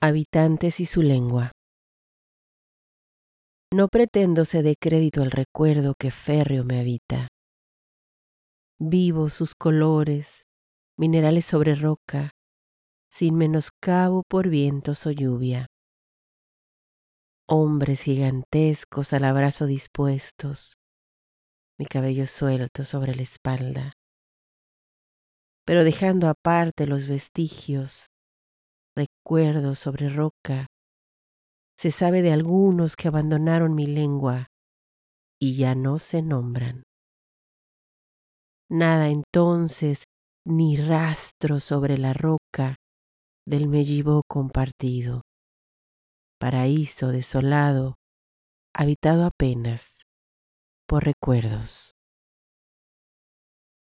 Habitantes y su lengua. No pretendo se dé crédito al recuerdo que férreo me habita. Vivo sus colores, minerales sobre roca, sin menoscabo por vientos o lluvia. Hombres gigantescos al abrazo dispuestos, mi cabello suelto sobre la espalda. Pero dejando aparte los vestigios, recuerdos sobre roca, se sabe de algunos que abandonaron mi lengua y ya no se nombran. Nada entonces ni rastro sobre la roca del mellibó compartido, paraíso desolado, habitado apenas por recuerdos.